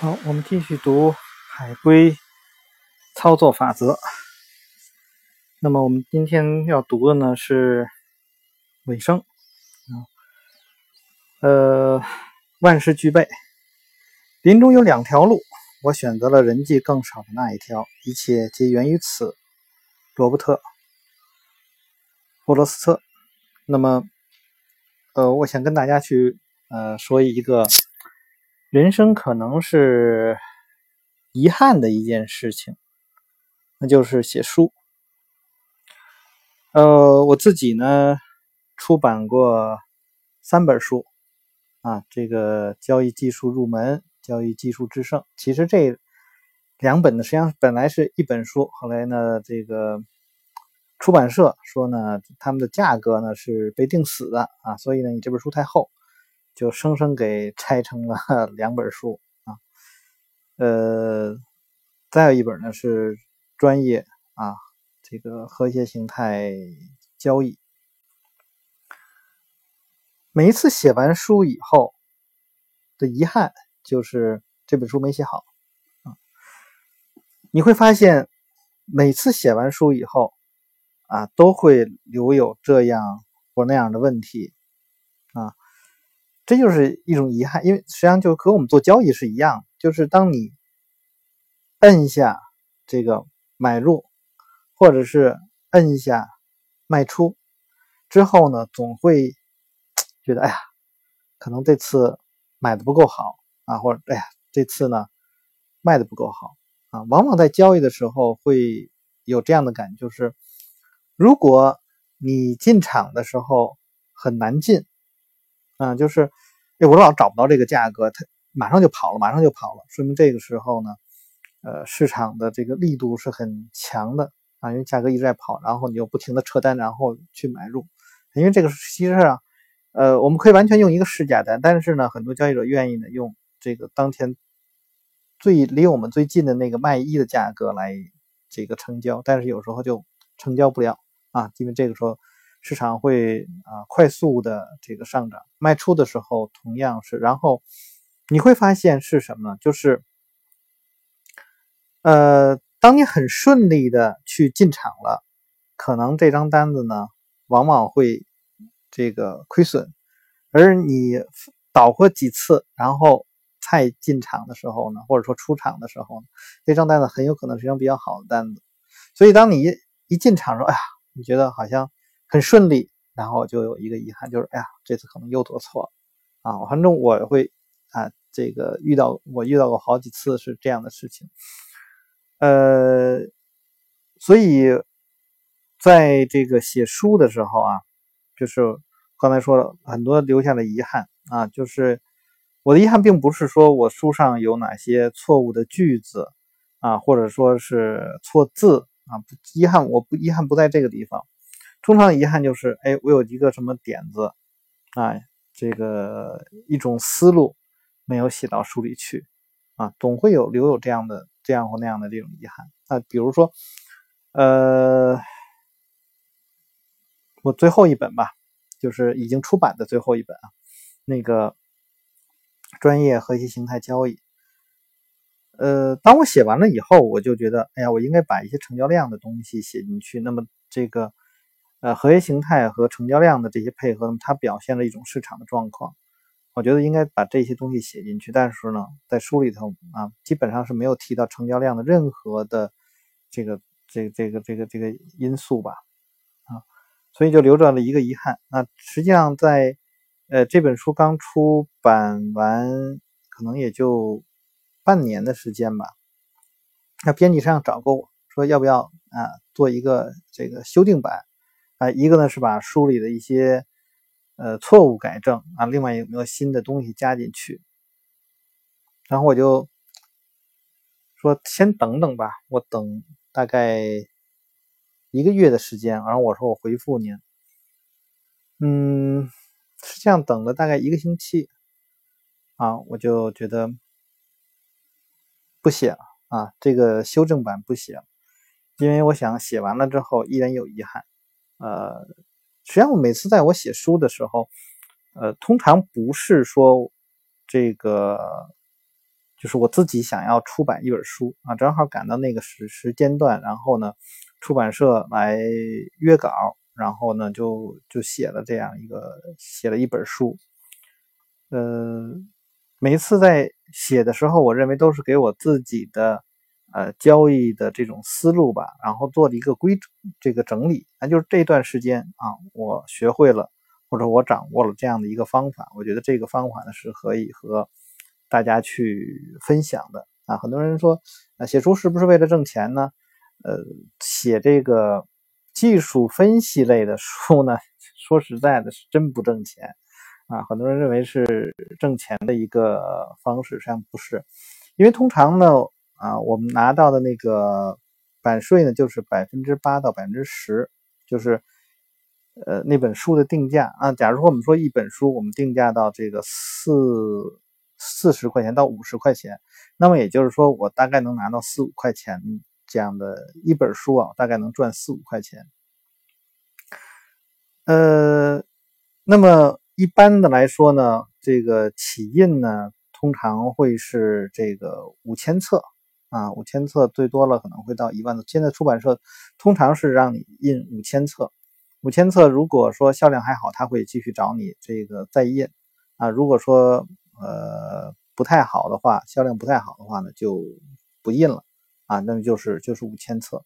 好，我们继续读海龟操作法则。那么我们今天要读的呢是尾声啊，呃，万事俱备，林中有两条路，我选择了人迹更少的那一条，一切皆源于此。罗伯特·波罗斯特。那么，呃，我想跟大家去呃说一个。人生可能是遗憾的一件事情，那就是写书。呃，我自己呢出版过三本书啊，这个交易技术入门、交易技术制胜。其实这两本呢，实际上本来是一本书，后来呢，这个出版社说呢，他们的价格呢是被定死的啊，所以呢，你这本书太厚。就生生给拆成了 两本书啊，呃，再有一本呢是专业啊，这个和谐形态交易。每一次写完书以后的遗憾就是这本书没写好啊。你会发现，每次写完书以后啊，都会留有这样或那样的问题。这就是一种遗憾，因为实际上就和我们做交易是一样，就是当你摁下这个买入，或者是摁下卖出之后呢，总会觉得哎呀，可能这次买的不够好啊，或者哎呀，这次呢卖的不够好啊。往往在交易的时候会有这样的感觉，就是如果你进场的时候很难进。嗯，就是，哎，我老找不到这个价格，它马上就跑了，马上就跑了，说明这个时候呢，呃，市场的这个力度是很强的啊，因为价格一直在跑，然后你又不停的撤单，然后去买入，因为这个其实上，呃，我们可以完全用一个市价单，但是呢，很多交易者愿意呢用这个当天最离我们最近的那个卖一的价格来这个成交，但是有时候就成交不了啊，因为这个时候。市场会啊快速的这个上涨，卖出的时候同样是，然后你会发现是什么呢？就是，呃，当你很顺利的去进场了，可能这张单子呢往往会这个亏损，而你倒过几次，然后再进场的时候呢，或者说出场的时候呢，这张单子很有可能是一张比较好的单子，所以当你一一进场说，哎呀，你觉得好像。很顺利，然后就有一个遗憾，就是哎呀，这次可能又做错了啊！反正我会啊，这个遇到我遇到过好几次是这样的事情，呃，所以在这个写书的时候啊，就是刚才说了很多留下的遗憾啊，就是我的遗憾并不是说我书上有哪些错误的句子啊，或者说是错字啊，遗憾我不遗憾不在这个地方。通常的遗憾就是，哎，我有一个什么点子，啊，这个一种思路没有写到书里去，啊，总会有留有这样的这样或那样的这种遗憾。啊，比如说，呃，我最后一本吧，就是已经出版的最后一本啊，那个专业和谐形态交易。呃，当我写完了以后，我就觉得，哎呀，我应该把一些成交量的东西写进去。那么这个。呃，合约形态和成交量的这些配合，它表现了一种市场的状况。我觉得应该把这些东西写进去，但是呢，在书里头啊，基本上是没有提到成交量的任何的这个、这、个这个、这个、这个因素吧？啊，所以就留着了一个遗憾。那实际上在呃这本书刚出版完，可能也就半年的时间吧。那编辑上找过我说，要不要啊做一个这个修订版？啊，一个呢是把书里的一些呃错误改正啊，另外有没有新的东西加进去？然后我就说先等等吧，我等大概一个月的时间，然后我说我回复您。嗯，是这样等了大概一个星期啊，我就觉得不写了啊，这个修正版不写了，因为我想写完了之后依然有遗憾。呃，实际上我每次在我写书的时候，呃，通常不是说这个就是我自己想要出版一本书啊，正好赶到那个时时间段，然后呢，出版社来约稿，然后呢就就写了这样一个写了一本书。呃，每次在写的时候，我认为都是给我自己的呃交易的这种思路吧，然后做了一个规这个整理。那就是这段时间啊，我学会了或者我掌握了这样的一个方法，我觉得这个方法呢是可以和。大家去分享的啊，很多人说啊，写书是不是为了挣钱呢？呃，写这个技术分析类的书呢，说实在的，是真不挣钱啊。很多人认为是挣钱的一个方式，实际上不是，因为通常呢，啊，我们拿到的那个版税呢，就是百分之八到百分之十，就是呃那本书的定价啊。假如说我们说一本书，我们定价到这个四。四十块钱到五十块钱，那么也就是说，我大概能拿到四五块钱这样的一本书啊，大概能赚四五块钱。呃，那么一般的来说呢，这个起印呢，通常会是这个五千册啊，五千册最多了可能会到一万多。现在出版社通常是让你印五千册，五千册如果说销量还好，他会继续找你这个再印啊。如果说呃，不太好的话，销量不太好的话呢，就不印了啊。那么就是就是五千册。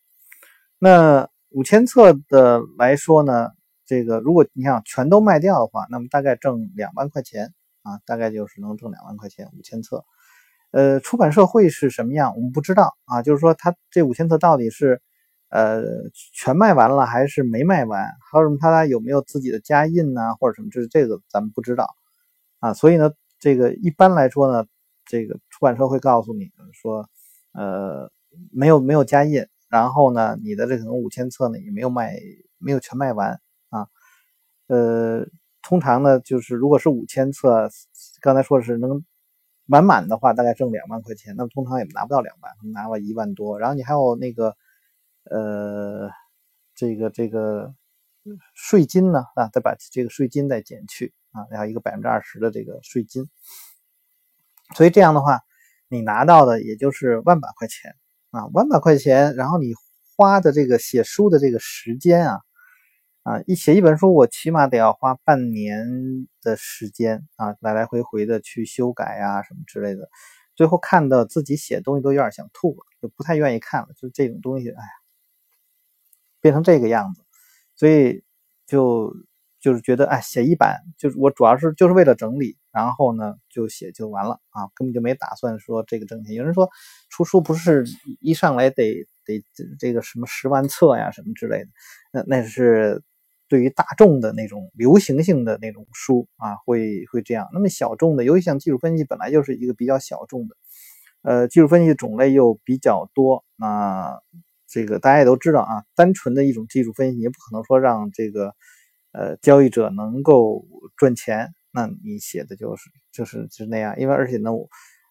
那五千册的来说呢，这个如果你想全都卖掉的话，那么大概挣两万块钱啊，大概就是能挣两万块钱五千册。呃，出版社会是什么样，我们不知道啊。就是说，他这五千册到底是呃全卖完了还是没卖完，还有什么他有没有自己的加印呢，或者什么，这这个咱们不知道啊。所以呢。这个一般来说呢，这个出版社会告诉你说，呃，没有没有加印，然后呢，你的这可能五千册呢也没有卖，没有全卖完啊。呃，通常呢就是如果是五千册，刚才说的是能满满的话，大概挣两万块钱，那么通常也拿不到两万，拿了一万多。然后你还有那个呃，这个这个税金呢啊，再把这个税金再减去。啊，然后一个百分之二十的这个税金，所以这样的话，你拿到的也就是万把块钱啊，万把块钱，然后你花的这个写书的这个时间啊，啊，一写一本书，我起码得要花半年的时间啊，来来回回的去修改啊，什么之类的，最后看到自己写东西都有点想吐了，就不太愿意看了，就这种东西，哎呀，变成这个样子，所以就。就是觉得哎，写一版就是我主要是就是为了整理，然后呢就写就完了啊，根本就没打算说这个挣钱。有人说出书不是一上来得得这个什么十万册呀什么之类的，那那是对于大众的那种流行性的那种书啊，会会这样。那么小众的，尤其像技术分析本来就是一个比较小众的，呃，技术分析种类又比较多，那这个大家也都知道啊，单纯的一种技术分析也不可能说让这个。呃，交易者能够赚钱，那你写的就是就是就是那样，因为而且呢，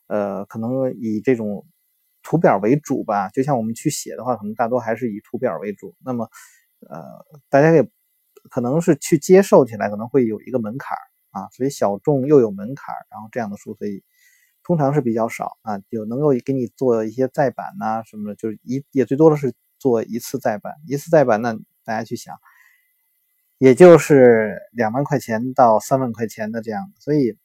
呃，可能以这种图表为主吧，就像我们去写的话，可能大多还是以图表为主。那么，呃，大家也可能是去接受起来，可能会有一个门槛啊，所以小众又有门槛，然后这样的书，所以通常是比较少啊，有能够给你做一些再版呐什么的，就是一也最多的是做一次再版，一次再版，那大家去想。也就是两万块钱到三万块钱的这样，所以，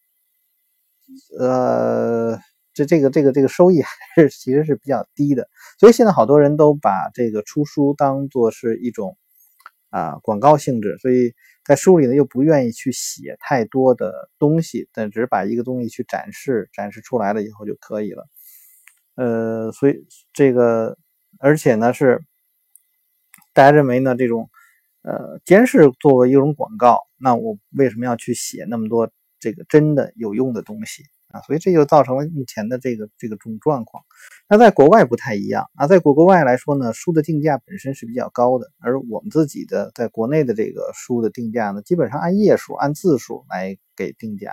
呃，这这个这个这个收益还是其实是比较低的。所以现在好多人都把这个出书当做是一种啊广告性质，所以在书里呢又不愿意去写太多的东西，但只是把一个东西去展示，展示出来了以后就可以了。呃，所以这个而且呢是大家认为呢这种。呃，监视作为一种广告，那我为什么要去写那么多这个真的有用的东西啊？所以这就造成了目前的这个这个种状况。那在国外不太一样啊，在国国外来说呢，书的定价本身是比较高的，而我们自己的在国内的这个书的定价呢，基本上按页数、按字数来给定价。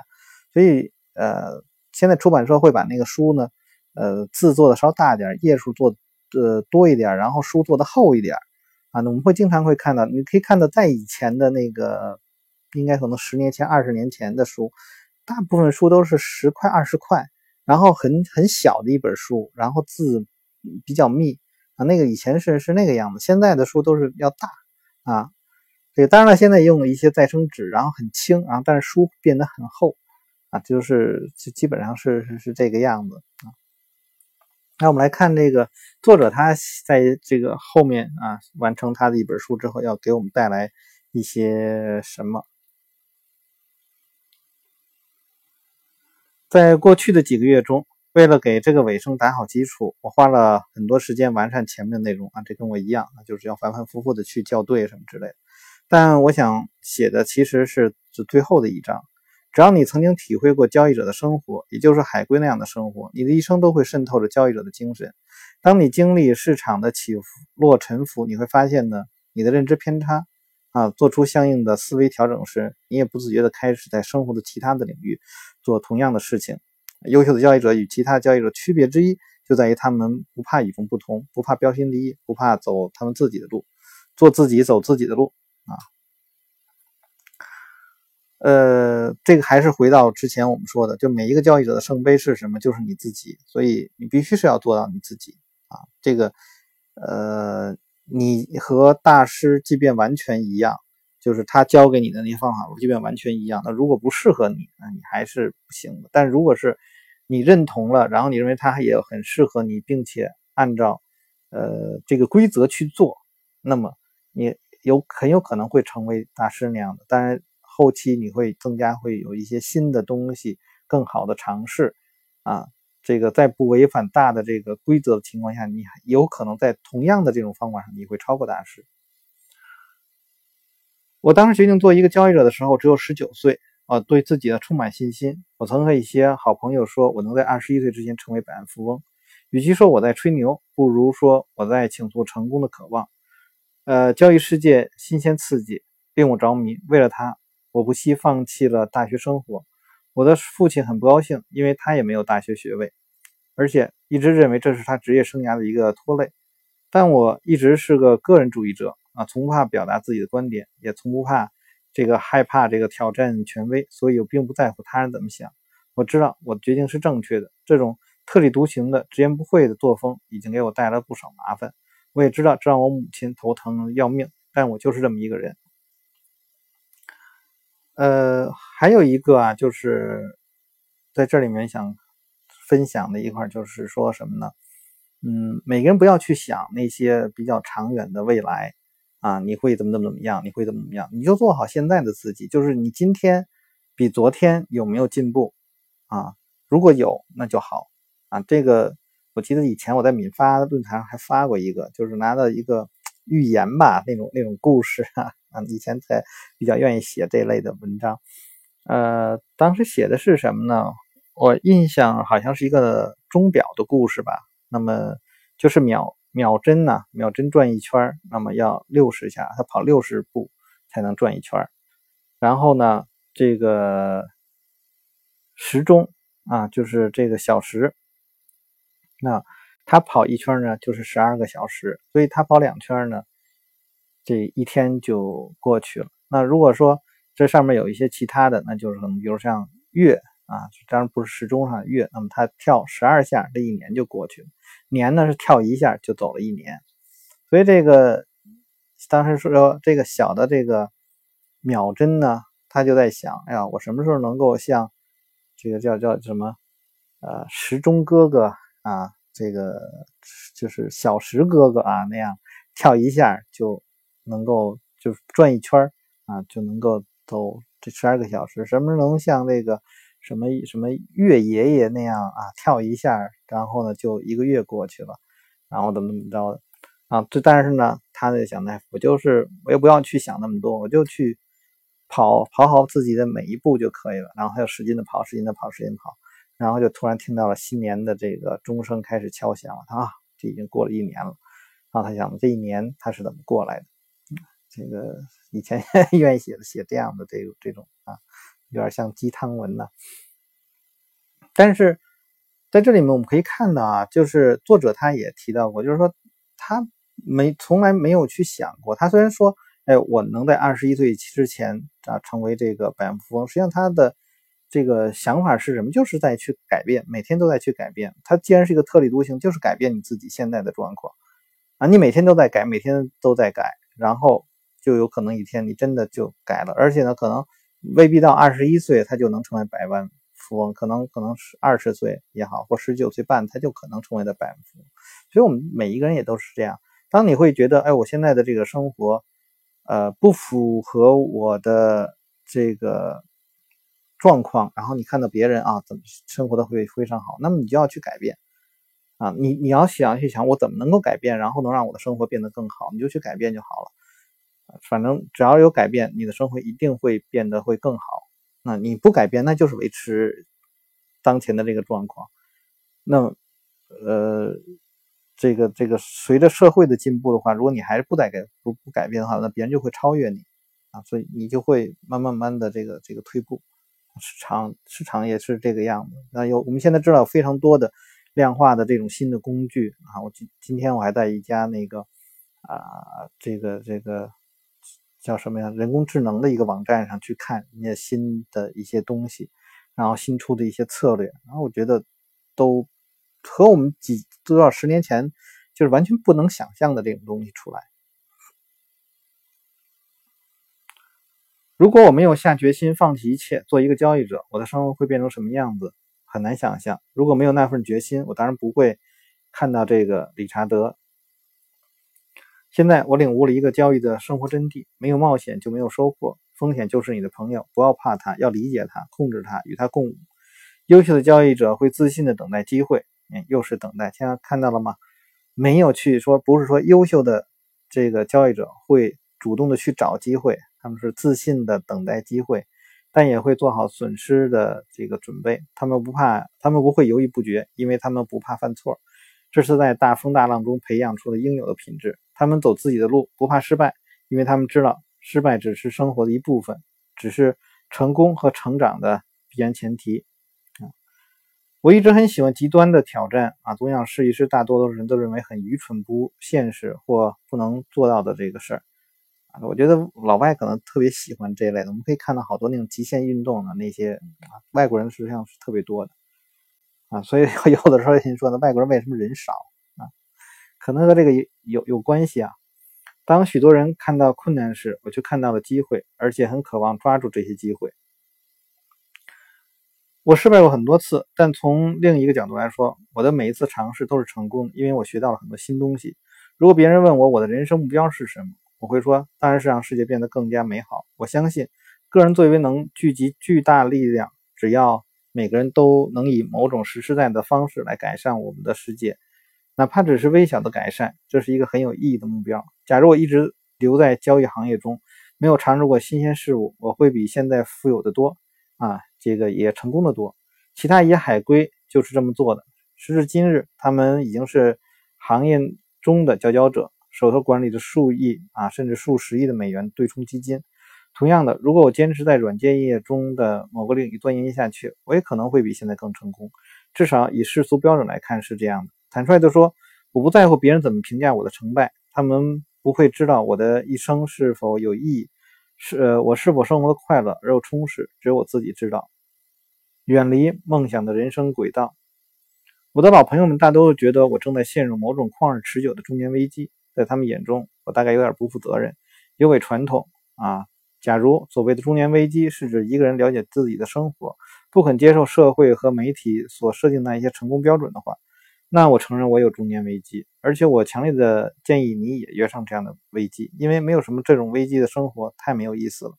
所以呃，现在出版社会把那个书呢，呃，字做的稍大点，页数做的多一点，然后书做的厚一点。啊，那我们会经常会看到，你可以看到在以前的那个，应该可能十年前、二十年前的书，大部分书都是十块、二十块然后很很小的一本书，然后字比较密啊，那个以前是是那个样子，现在的书都是要大啊。这个当然了，现在用了一些再生纸，然后很轻啊，但是书变得很厚啊，就是就基本上是是是这个样子啊。那我们来看这个作者，他在这个后面啊完成他的一本书之后，要给我们带来一些什么？在过去的几个月中，为了给这个尾声打好基础，我花了很多时间完善前面的内容啊，这跟我一样啊，就是要反反复复的去校对什么之类的。但我想写的其实是最最后的一章。只要你曾经体会过交易者的生活，也就是海龟那样的生活，你的一生都会渗透着交易者的精神。当你经历市场的起伏落沉浮，你会发现呢，你的认知偏差啊，做出相应的思维调整时，你也不自觉地开始在生活的其他的领域做同样的事情。优秀的交易者与其他交易者区别之一，就在于他们不怕与众不同，不怕标新立异，不怕走他们自己的路，做自己走自己的路啊。呃，这个还是回到之前我们说的，就每一个交易者的圣杯是什么，就是你自己，所以你必须是要做到你自己啊。这个，呃，你和大师即便完全一样，就是他教给你的那些方法，即便完全一样，那如果不适合你，那你还是不行的。但如果是你认同了，然后你认为他也很适合你，并且按照呃这个规则去做，那么你有很有可能会成为大师那样的。当然。后期你会增加会有一些新的东西，更好的尝试啊，这个在不违反大的这个规则的情况下，你有可能在同样的这种方法上，你会超过大师。我当时决定做一个交易者的时候，只有十九岁啊，对自己的充满信心。我曾和一些好朋友说，我能在二十一岁之前成为百万富翁。与其说我在吹牛，不如说我在倾诉成功的渴望。呃，交易世界新鲜刺激，令我着迷。为了它。我不惜放弃了大学生活，我的父亲很不高兴，因为他也没有大学学位，而且一直认为这是他职业生涯的一个拖累。但我一直是个个人主义者啊，从不怕表达自己的观点，也从不怕这个害怕这个挑战权威，所以我并不在乎他人怎么想。我知道我的决定是正确的。这种特立独行的、直言不讳的作风已经给我带来了不少麻烦。我也知道这让我母亲头疼要命，但我就是这么一个人。呃，还有一个啊，就是在这里面想分享的一块，就是说什么呢？嗯，每个人不要去想那些比较长远的未来啊，你会怎么怎么怎么样？你会怎么怎么样？你就做好现在的自己，就是你今天比昨天有没有进步啊？如果有，那就好啊。这个我记得以前我在敏发论坛上还发过一个，就是拿到一个 预言吧，那种那种故事啊。啊，以前才比较愿意写这类的文章，呃，当时写的是什么呢？我印象好像是一个钟表的故事吧。那么就是秒秒针呢，秒针转一圈，那么要六十下，它跑六十步才能转一圈。然后呢，这个时钟啊，就是这个小时，那它跑一圈呢，就是十二个小时，所以它跑两圈呢。这一天就过去了。那如果说这上面有一些其他的，那就是可能，比如像月啊，当然不是时钟上月，那么它跳十二下，这一年就过去了。年呢是跳一下就走了一年。所以这个当时说这个小的这个秒针呢，他就在想，哎呀，我什么时候能够像这个叫叫什么呃时钟哥哥啊，这个就是小时哥哥啊那样跳一下就。能够就是转一圈啊，就能够走这十二个小时。什么时候能像那个什么什么月爷爷那样啊，跳一下，然后呢就一个月过去了，然后怎么怎么着的啊？这但是呢，他就想呢，我就是我也不要去想那么多，我就去跑跑好自己的每一步就可以了。然后他就使劲的跑，使劲的跑，使劲跑，然后就突然听到了新年的这个钟声开始敲响了。啊，这已经过了一年了。然后他想，这一年他是怎么过来的？这个以前 愿意写的写这样的这种这种啊，有点像鸡汤文呢。但是在这里面我们可以看到啊，就是作者他也提到过，就是说他没从来没有去想过，他虽然说，哎，我能在二十一岁之前啊成为这个百万富翁，实际上他的这个想法是什么？就是在去改变，每天都在去改变。它既然是一个特立独行，就是改变你自己现在的状况啊！你每天都在改，每天都在改，然后就有可能一天你真的就改了，而且呢，可能未必到二十一岁他就能成为百万富翁，可能可能是二十岁也好，或十九岁半他就可能成为了百万富翁。所以，我们每一个人也都是这样。当你会觉得，哎，我现在的这个生活，呃，不符合我的这个。状况，然后你看到别人啊，怎么生活的会非常好，那么你就要去改变啊，你你要想去想我怎么能够改变，然后能让我的生活变得更好，你就去改变就好了。反正只要有改变，你的生活一定会变得会更好。那你不改变，那就是维持当前的这个状况。那呃，这个这个随着社会的进步的话，如果你还是不改改不不改变的话，那别人就会超越你啊，所以你就会慢慢慢的这个这个退步。市场市场也是这个样子。那有我们现在知道非常多的量化的这种新的工具啊。我今今天我还在一家那个啊，这个这个叫什么呀？人工智能的一个网站上去看人家新的一些东西，然后新出的一些策略，然后我觉得都和我们几多少十年前就是完全不能想象的这种东西出来。如果我没有下决心放弃一切，做一个交易者，我的生活会变成什么样子？很难想象。如果没有那份决心，我当然不会看到这个理查德。现在我领悟了一个交易的生活真谛：没有冒险就没有收获，风险就是你的朋友，不要怕它，要理解它，控制它，与它共舞。优秀的交易者会自信的等待机会，嗯，又是等待。现在看到了吗？没有去说，不是说优秀的这个交易者会主动的去找机会。他们是自信的等待机会，但也会做好损失的这个准备。他们不怕，他们不会犹豫不决，因为他们不怕犯错。这是在大风大浪中培养出的应有的品质。他们走自己的路，不怕失败，因为他们知道失败只是生活的一部分，只是成功和成长的必然前提。啊，我一直很喜欢极端的挑战啊，总想试一试大多数人都认为很愚蠢、不现实或不能做到的这个事儿啊。我觉得老外可能特别喜欢这一类的，我们可以看到好多那种极限运动的那些啊，外国人实际上是特别多的啊，所以有的时候人说呢，外国人为什么人少啊？可能和这个有有关系啊。当许多人看到困难时，我就看到了机会，而且很渴望抓住这些机会。我失败过很多次，但从另一个角度来说，我的每一次尝试都是成功，因为我学到了很多新东西。如果别人问我我的人生目标是什么？我会说，当然是让世界变得更加美好。我相信，个人作为能聚集巨大力量，只要每个人都能以某种实实在在的方式来改善我们的世界，哪怕只是微小的改善，这是一个很有意义的目标。假如我一直留在交易行业中，没有尝试过新鲜事物，我会比现在富有的多啊，这个也成功的多。其他一些海归就是这么做的。时至今日，他们已经是行业中的佼佼者。手头管理着数亿啊，甚至数十亿的美元对冲基金。同样的，如果我坚持在软件业中的某个领域钻研下去，我也可能会比现在更成功。至少以世俗标准来看是这样的。坦率地说，我不在乎别人怎么评价我的成败，他们不会知道我的一生是否有意义，是呃我是否生活的快乐而又充实，只有我自己知道。远离梦想的人生轨道。我的老朋友们大都觉得我正在陷入某种旷日持久的中年危机。在他们眼中，我大概有点不负责任，有违传统啊。假如所谓的中年危机是指一个人了解自己的生活，不肯接受社会和媒体所设定的一些成功标准的话，那我承认我有中年危机，而且我强烈的建议你也约上这样的危机，因为没有什么这种危机的生活太没有意思了。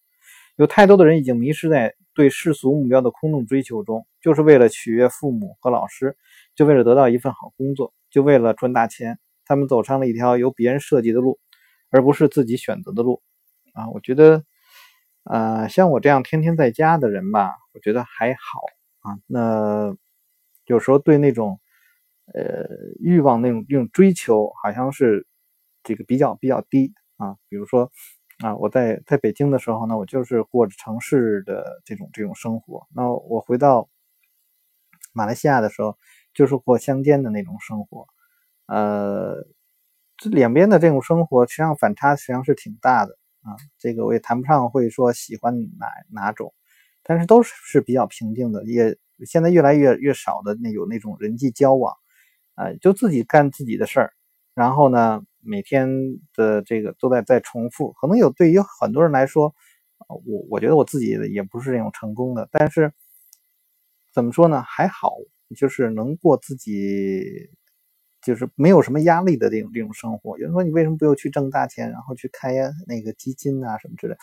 有太多的人已经迷失在对世俗目标的空洞追求中，就是为了取悦父母和老师，就为了得到一份好工作，就为了赚大钱。他们走上了一条由别人设计的路，而不是自己选择的路啊！我觉得，呃，像我这样天天在家的人吧，我觉得还好啊。那有时候对那种呃欲望那种那种追求，好像是这个比较比较低啊。比如说啊，我在在北京的时候呢，我就是过着城市的这种这种生活。那我回到马来西亚的时候，就是过乡间的那种生活。呃，这两边的这种生活，实际上反差实际上是挺大的啊。这个我也谈不上会说喜欢哪哪种，但是都是是比较平静的，也现在越来越越少的那有那种人际交往，啊，就自己干自己的事儿，然后呢，每天的这个都在在重复，可能有对于很多人来说，我我觉得我自己也不是那种成功的，但是怎么说呢，还好，就是能过自己。就是没有什么压力的这种这种生活。有人说你为什么不用去挣大钱，然后去开那个基金啊什么之类，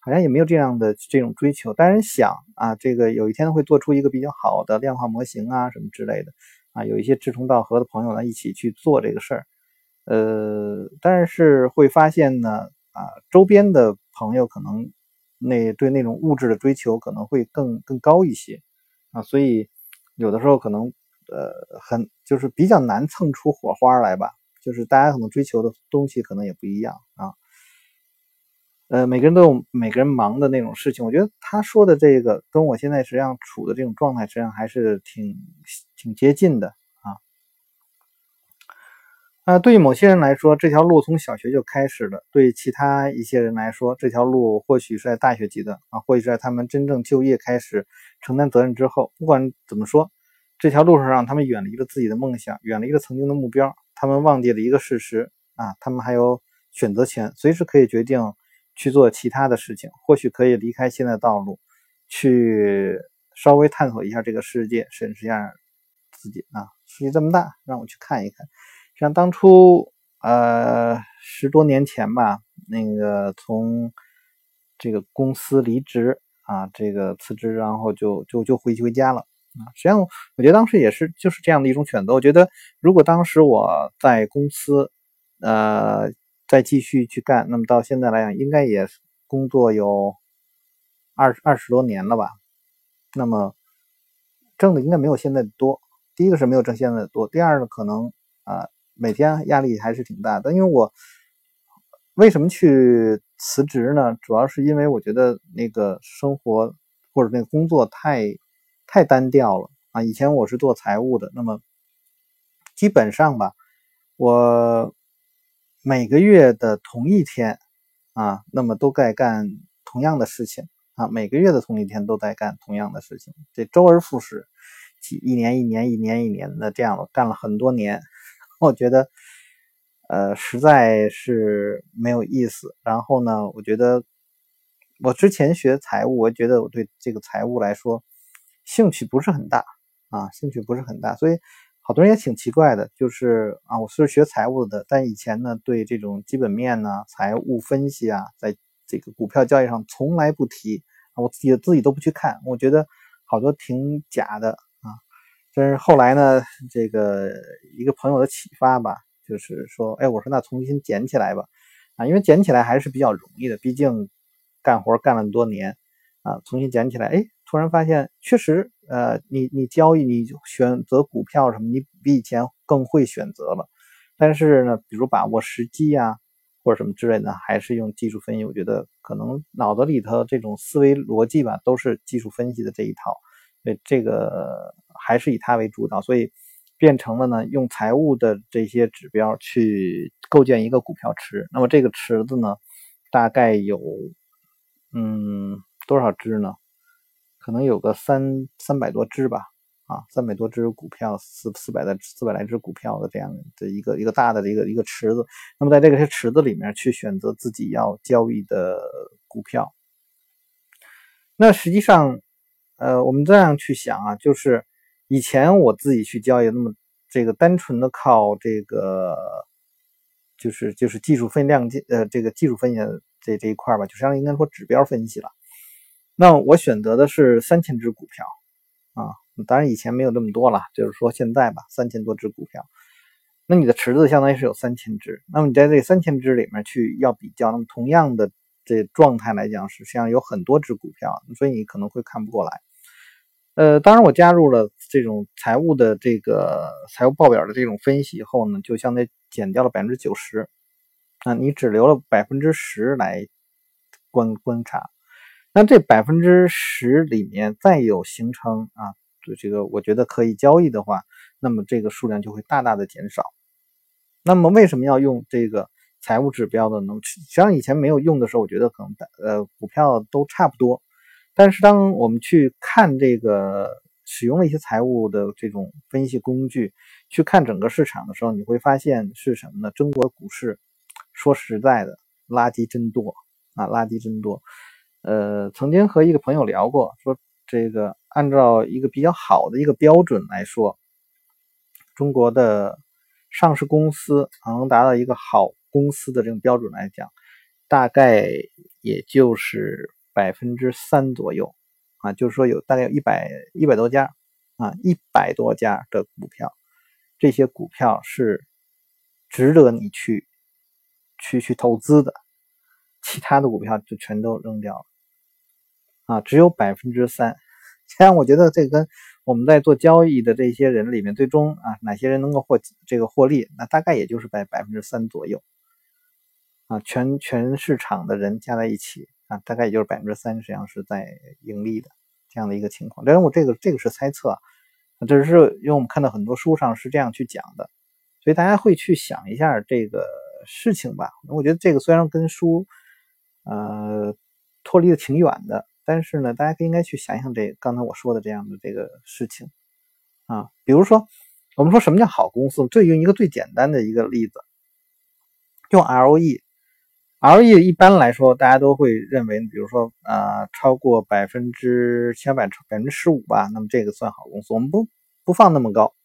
好像也没有这样的这种追求。当然想啊，这个有一天会做出一个比较好的量化模型啊什么之类的啊，有一些志同道合的朋友呢一起去做这个事儿。呃，但是会发现呢啊，周边的朋友可能那对那种物质的追求可能会更更高一些啊，所以有的时候可能。呃，很就是比较难蹭出火花来吧，就是大家可能追求的东西可能也不一样啊。呃，每个人都有每个人忙的那种事情，我觉得他说的这个跟我现在实际上处的这种状态实际上还是挺挺接近的啊。啊，对于某些人来说，这条路从小学就开始了；对其他一些人来说，这条路或许是在大学阶段啊，或许是在他们真正就业开始承担责任之后。不管怎么说。这条路上让他们远离了自己的梦想，远离了曾经的目标。他们忘记了一个事实啊，他们还有选择权，随时可以决定去做其他的事情。或许可以离开现在道路，去稍微探索一下这个世界，审视一下自己啊。世界这么大，让我去看一看。像当初呃十多年前吧，那个从这个公司离职啊，这个辞职，然后就就就回去回家了。啊，实际上我觉得当时也是就是这样的一种选择。我觉得如果当时我在公司，呃，再继续去干，那么到现在来讲，应该也工作有二二十多年了吧。那么挣的应该没有现在的多。第一个是没有挣现在的多，第二呢，可能啊每天压力还是挺大的。因为我为什么去辞职呢？主要是因为我觉得那个生活或者那个工作太。太单调了啊！以前我是做财务的，那么基本上吧，我每个月的同一天啊，那么都在干同样的事情啊，每个月的同一天都在干同样的事情，这周而复始，几一年一年一年一年的这样干了很多年，我觉得呃实在是没有意思。然后呢，我觉得我之前学财务，我觉得我对这个财务来说。兴趣不是很大啊，兴趣不是很大，所以好多人也挺奇怪的，就是啊，我是学财务的，但以前呢对这种基本面呢、财务分析啊，在这个股票交易上从来不提，我自己自己都不去看，我觉得好多挺假的啊。但是后来呢，这个一个朋友的启发吧，就是说，哎，我说那重新捡起来吧，啊，因为捡起来还是比较容易的，毕竟干活干了多年啊，重新捡起来，哎。突然发现，确实，呃，你你交易，你选择股票什么，你比以前更会选择了。但是呢，比如把握时机呀，或者什么之类的，还是用技术分析。我觉得可能脑子里头这种思维逻辑吧，都是技术分析的这一套。所以这个还是以它为主导，所以变成了呢，用财务的这些指标去构建一个股票池。那么这个池子呢，大概有，嗯，多少只呢？可能有个三三百多只吧，啊，三百多只股票，四四百的四百来只股票的这样的一个一个大的一个一个池子。那么在这个池子里面去选择自己要交易的股票。那实际上，呃，我们这样去想啊，就是以前我自己去交易，那么这个单纯的靠这个，就是就是技术分量呃，这个技术分析这这一块吧，就实际上应该说指标分析了。那我选择的是三千只股票，啊，当然以前没有这么多了，就是说现在吧，三千多只股票，那你的池子相当于是有三千只，那么你在这三千只里面去要比较，那么同样的这状态来讲，实际上有很多只股票，所以你可能会看不过来。呃，当然我加入了这种财务的这个财务报表的这种分析以后呢，就相当于减掉了百分之九十，那，你只留了百分之十来观观察。那这百分之十里面再有形成啊，这个我觉得可以交易的话，那么这个数量就会大大的减少。那么为什么要用这个财务指标的呢？实际上以前没有用的时候，我觉得可能呃股票都差不多但是当我们去看这个使用了一些财务的这种分析工具，去看整个市场的时候，你会发现是什么呢？中国股市说实在的，垃圾真多啊，垃圾真多。呃，曾经和一个朋友聊过，说这个按照一个比较好的一个标准来说，中国的上市公司能达到一个好公司的这种标准来讲，大概也就是百分之三左右啊，就是说有大概有一百一百多家啊，一百多家的股票，这些股票是值得你去去去投资的，其他的股票就全都扔掉了。啊，只有百分之三，这样我觉得这跟我们在做交易的这些人里面，最终啊哪些人能够获这个获利，那大概也就是在百分之三左右。啊，全全市场的人加在一起啊，大概也就是百分之三实际上是在盈利的这样的一个情况。当然，我这个这个是猜测，只是因为我们看到很多书上是这样去讲的，所以大家会去想一下这个事情吧。我觉得这个虽然跟书呃脱离的挺远的。但是呢，大家应该去想想这刚才我说的这样的这个事情啊，比如说，我们说什么叫好公司？就用一个最简单的一个例子，用 ROE，ROE 一般来说大家都会认为，比如说啊，超过百分之千百百分之十五吧，那么这个算好公司。我们不不放那么高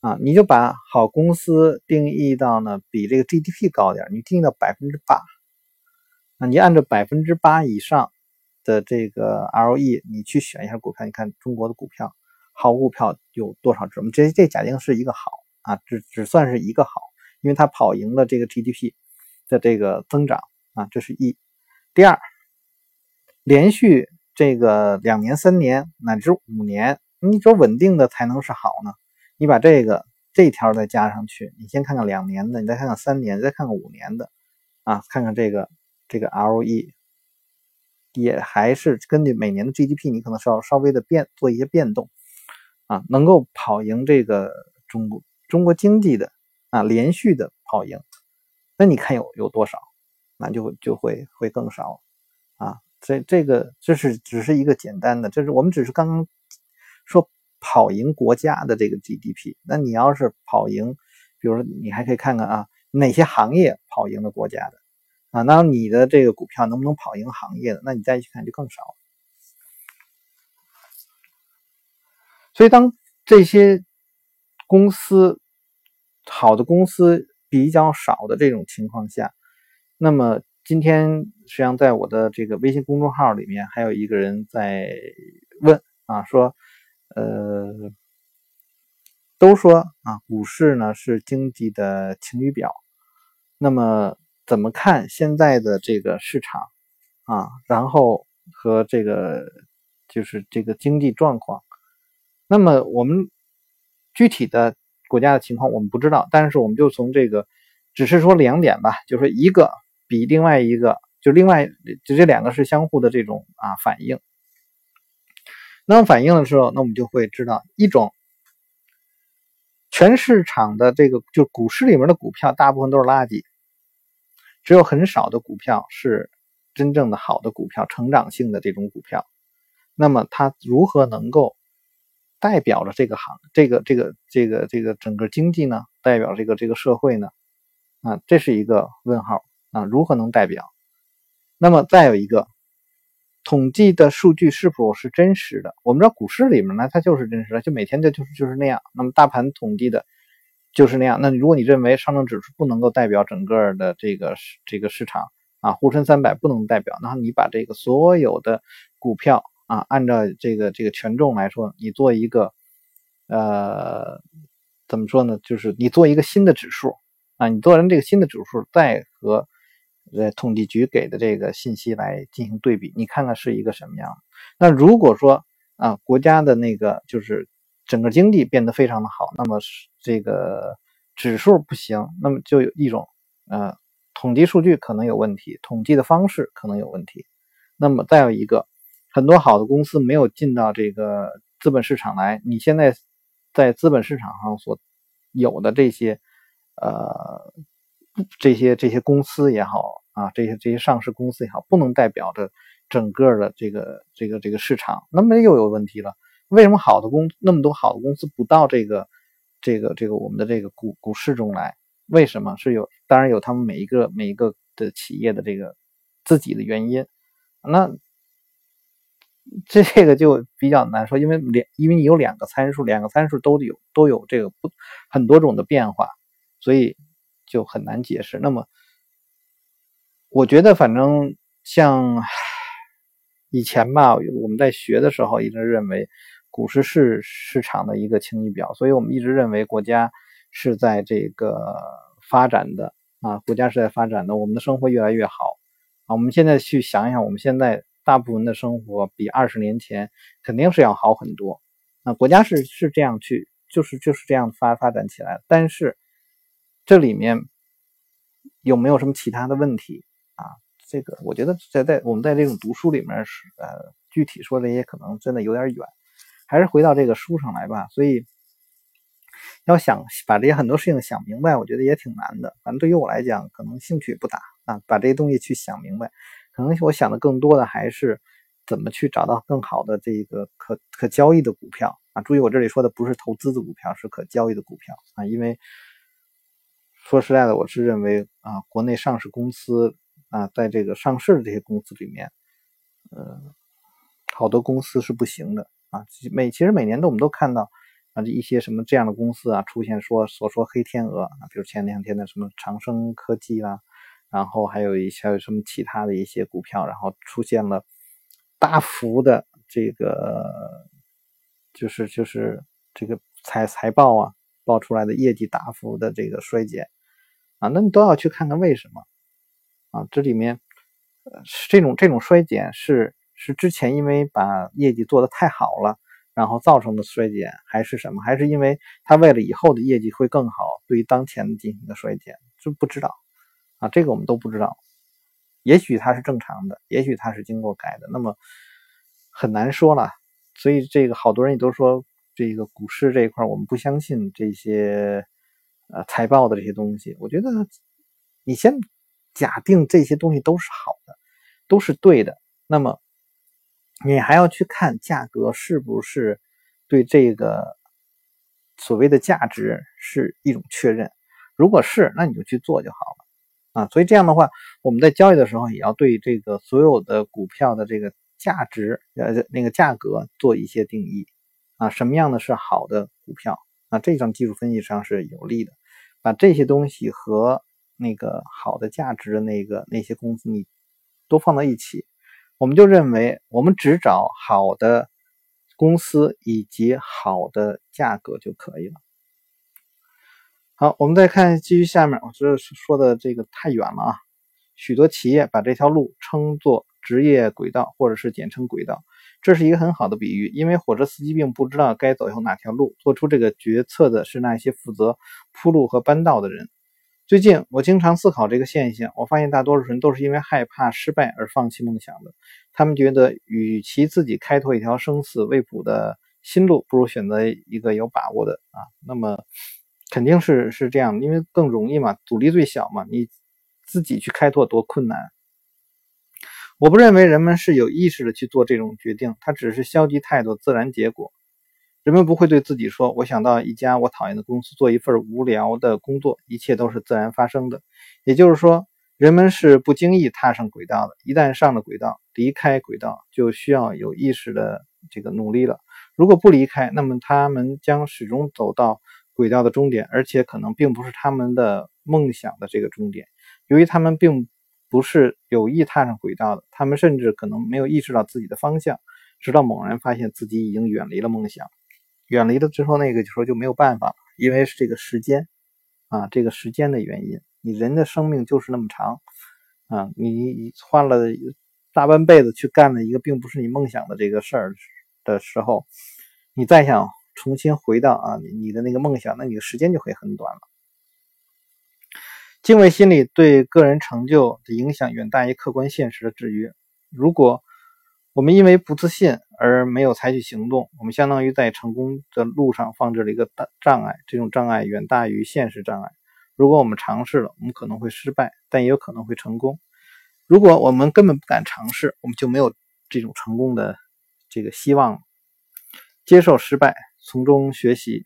啊，你就把好公司定义到呢比这个 GDP 高点，你定义到百分之八，那你按照百分之八以上。的这个 ROE，你去选一下股票，你看中国的股票，好股票有多少只？我们这这假定是一个好啊，只只算是一个好，因为它跑赢了这个 GDP 的这个增长啊，这是一。第二，连续这个两年、三年乃至五年，你说稳定的才能是好呢？你把这个这条再加上去，你先看看两年的，你再看看三年，再看看五年的啊，看看这个这个 ROE。也还是根据每年的 GDP，你可能稍稍微的变做一些变动，啊，能够跑赢这个中国中国经济的啊，连续的跑赢，那你看有有多少？那就就会会更少啊。这这个这是只是一个简单的，这是我们只是刚刚说跑赢国家的这个 GDP。那你要是跑赢，比如说你还可以看看啊，哪些行业跑赢了国家的。啊，那你的这个股票能不能跑赢行业的？那你再去看就更少。所以，当这些公司好的公司比较少的这种情况下，那么今天实际上在我的这个微信公众号里面，还有一个人在问啊，说，呃，都说啊，股市呢是经济的晴雨表，那么。怎么看现在的这个市场啊？然后和这个就是这个经济状况。那么我们具体的国家的情况我们不知道，但是我们就从这个，只是说两点吧，就是一个比另外一个，就另外就这两个是相互的这种啊反应。那么反应的时候，那我们就会知道一种全市场的这个就股市里面的股票大部分都是垃圾。只有很少的股票是真正的好的股票，成长性的这种股票。那么它如何能够代表着这个行、这个、这个、这个、这个整个经济呢？代表这个这个社会呢？啊，这是一个问号啊！如何能代表？那么再有一个，统计的数据是否是真实的？我们知道股市里面呢，它就是真实的，就每天的就是就是那样。那么大盘统计的。就是那样。那如果你认为上证指数不能够代表整个的这个这个市场啊，沪深三百不能代表，那你把这个所有的股票啊，按照这个这个权重来说，你做一个呃，怎么说呢？就是你做一个新的指数啊，你做成这个新的指数，再和呃统计局给的这个信息来进行对比，你看看是一个什么样。那如果说啊，国家的那个就是。整个经济变得非常的好，那么这个指数不行，那么就有一种，呃，统计数据可能有问题，统计的方式可能有问题。那么再有一个，很多好的公司没有进到这个资本市场来，你现在在资本市场上所有的这些，呃，这些这些公司也好啊，这些这些上市公司也好，不能代表着整个的这个这个这个市场，那么又有问题了。为什么好的公那么多好的公司不到这个这个这个我们的这个股股市中来？为什么是有？当然有他们每一个每一个的企业的这个自己的原因。那这个就比较难说，因为两因为你有两个参数，两个参数都有都有这个不很多种的变化，所以就很难解释。那么我觉得，反正像以前吧，我们在学的时候一直认为。股市是市场的一个晴雨表，所以我们一直认为国家是在这个发展的啊，国家是在发展的，我们的生活越来越好啊。我们现在去想一想，我们现在大部分的生活比二十年前肯定是要好很多啊。国家是是这样去，就是就是这样发发展起来。但是这里面有没有什么其他的问题啊？这个我觉得在在我们在这种读书里面是呃，具体说这些可能真的有点远。还是回到这个书上来吧，所以要想把这些很多事情想明白，我觉得也挺难的。反正对于我来讲，可能兴趣不大啊。把这些东西去想明白，可能我想的更多的还是怎么去找到更好的这个可可交易的股票啊。注意，我这里说的不是投资的股票，是可交易的股票啊。因为说实在的，我是认为啊，国内上市公司啊，在这个上市的这些公司里面，呃，好多公司是不行的。啊，每其实每年都我们都看到啊，一些什么这样的公司啊出现说所说黑天鹅啊，比如前两天的什么长生科技啦，然后还有一些什么其他的一些股票，然后出现了大幅的这个就是就是这个财财报啊报出来的业绩大幅的这个衰减啊，那你都要去看看为什么啊？这里面这种这种衰减是。是之前因为把业绩做得太好了，然后造成的衰减，还是什么？还是因为他为了以后的业绩会更好，对于当前进行的衰减，就不知道啊，这个我们都不知道。也许它是正常的，也许它是经过改的，那么很难说了。所以这个好多人也都说，这个股市这一块我们不相信这些呃财报的这些东西。我觉得你先假定这些东西都是好的，都是对的，那么。你还要去看价格是不是对这个所谓的价值是一种确认，如果是，那你就去做就好了啊。所以这样的话，我们在交易的时候也要对这个所有的股票的这个价值呃那个价格做一些定义啊，什么样的是好的股票啊？这种技术分析上是有利的，把这些东西和那个好的价值的那个那些公司你都放到一起。我们就认为，我们只找好的公司以及好的价格就可以了。好，我们再看继续下面，我这说的这个太远了啊。许多企业把这条路称作职业轨道，或者是简称轨道，这是一个很好的比喻，因为火车司机并不知道该走向哪条路，做出这个决策的是那些负责铺路和搬道的人。最近我经常思考这个现象，我发现大多数人都是因为害怕失败而放弃梦想的。他们觉得，与其自己开拓一条生死未卜的新路，不如选择一个有把握的啊。那么肯定是是这样，因为更容易嘛，阻力最小嘛。你自己去开拓多困难？我不认为人们是有意识的去做这种决定，它只是消极态度自然结果。人们不会对自己说：“我想到一家我讨厌的公司做一份无聊的工作，一切都是自然发生的。”也就是说，人们是不经意踏上轨道的。一旦上了轨道，离开轨道就需要有意识的这个努力了。如果不离开，那么他们将始终走到轨道的终点，而且可能并不是他们的梦想的这个终点。由于他们并不是有意踏上轨道的，他们甚至可能没有意识到自己的方向，直到猛然发现自己已经远离了梦想。远离了之后，那个就说就没有办法了，因为是这个时间啊，这个时间的原因。你人的生命就是那么长啊，你花了大半辈子去干了一个并不是你梦想的这个事儿的时候，你再想重新回到啊你你的那个梦想，那你的时间就会很短了。敬畏心理对个人成就的影响远大于客观现实的制约。如果我们因为不自信而没有采取行动，我们相当于在成功的路上放置了一个大障碍。这种障碍远大于现实障碍。如果我们尝试了，我们可能会失败，但也有可能会成功。如果我们根本不敢尝试，我们就没有这种成功的这个希望了。接受失败，从中学习。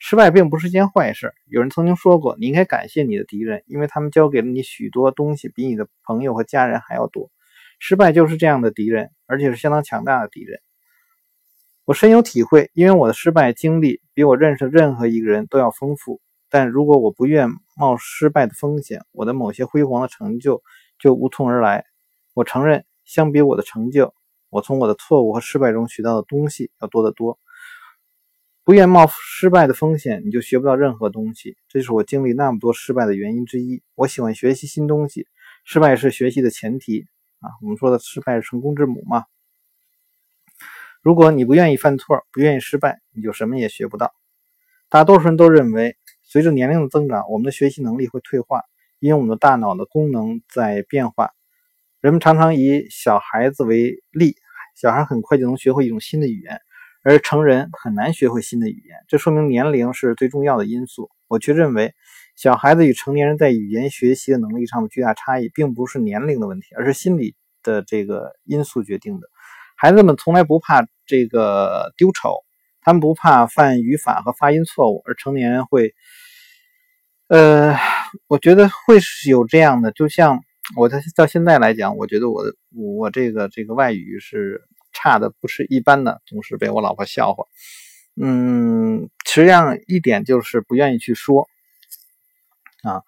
失败并不是件坏事。有人曾经说过，你应该感谢你的敌人，因为他们教给了你许多东西，比你的朋友和家人还要多。失败就是这样的敌人，而且是相当强大的敌人。我深有体会，因为我的失败经历比我认识的任何一个人都要丰富。但如果我不愿冒失败的风险，我的某些辉煌的成就就无从而来。我承认，相比我的成就，我从我的错误和失败中学到的东西要多得多。不愿冒失败的风险，你就学不到任何东西。这是我经历那么多失败的原因之一。我喜欢学习新东西，失败是学习的前提啊。我们说的失败是成功之母嘛。如果你不愿意犯错，不愿意失败，你就什么也学不到。大多数人都认为，随着年龄的增长，我们的学习能力会退化，因为我们的大脑的功能在变化。人们常常以小孩子为例，小孩很快就能学会一种新的语言，而成人很难学会新的语言。这说明年龄是最重要的因素。我却认为，小孩子与成年人在语言学习的能力上的巨大差异，并不是年龄的问题，而是心理的这个因素决定的。孩子们从来不怕。这个丢丑，他们不怕犯语法和发音错误，而成年人会，呃，我觉得会是有这样的。就像我到到现在来讲，我觉得我我这个这个外语是差的不是一般的，总是被我老婆笑话。嗯，实际上一点就是不愿意去说啊，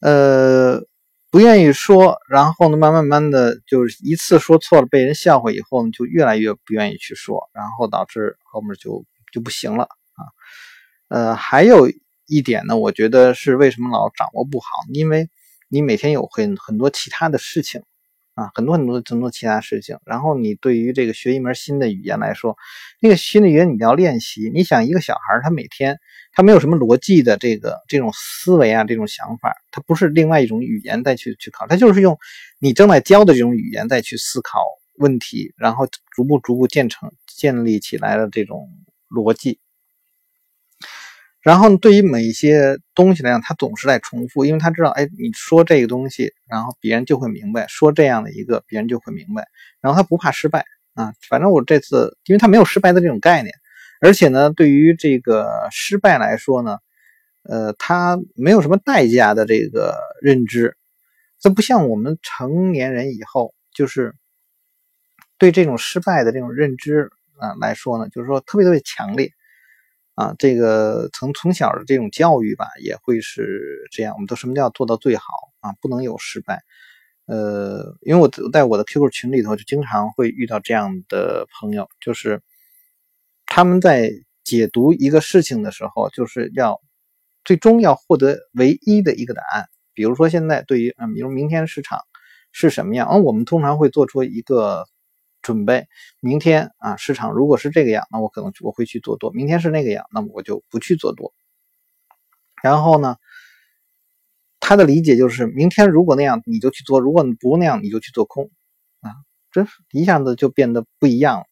呃。不愿意说，然后呢，慢慢慢的，就是一次说错了，被人笑话以后呢，就越来越不愿意去说，然后导致后面就就不行了啊。呃，还有一点呢，我觉得是为什么老掌握不好，因为你每天有很很多其他的事情。啊，很多很多很多其他事情。然后你对于这个学一门新的语言来说，那个新的语言你要练习。你想一个小孩他每天他没有什么逻辑的这个这种思维啊，这种想法，他不是另外一种语言再去去考，他就是用你正在教的这种语言再去思考问题，然后逐步逐步建成建立起来的这种逻辑。然后对于每一些东西来讲，他总是在重复，因为他知道，哎，你说这个东西，然后别人就会明白；说这样的一个，别人就会明白。然后他不怕失败啊，反正我这次，因为他没有失败的这种概念，而且呢，对于这个失败来说呢，呃，他没有什么代价的这个认知，这不像我们成年人以后，就是对这种失败的这种认知啊来说呢，就是说特别特别强烈。啊，这个从从小的这种教育吧，也会是这样。我们都什么叫做到最好啊？不能有失败。呃，因为我在我的 QQ 群里头，就经常会遇到这样的朋友，就是他们在解读一个事情的时候，就是要最终要获得唯一的一个答案。比如说现在对于嗯，比如明天市场是什么样，嗯，我们通常会做出一个。准备明天啊，市场如果是这个样，那我可能我会去做多；明天是那个样，那么我就不去做多。然后呢，他的理解就是明天如果那样你就去做，如果你不那样你就去做空啊，这一下子就变得不一样了。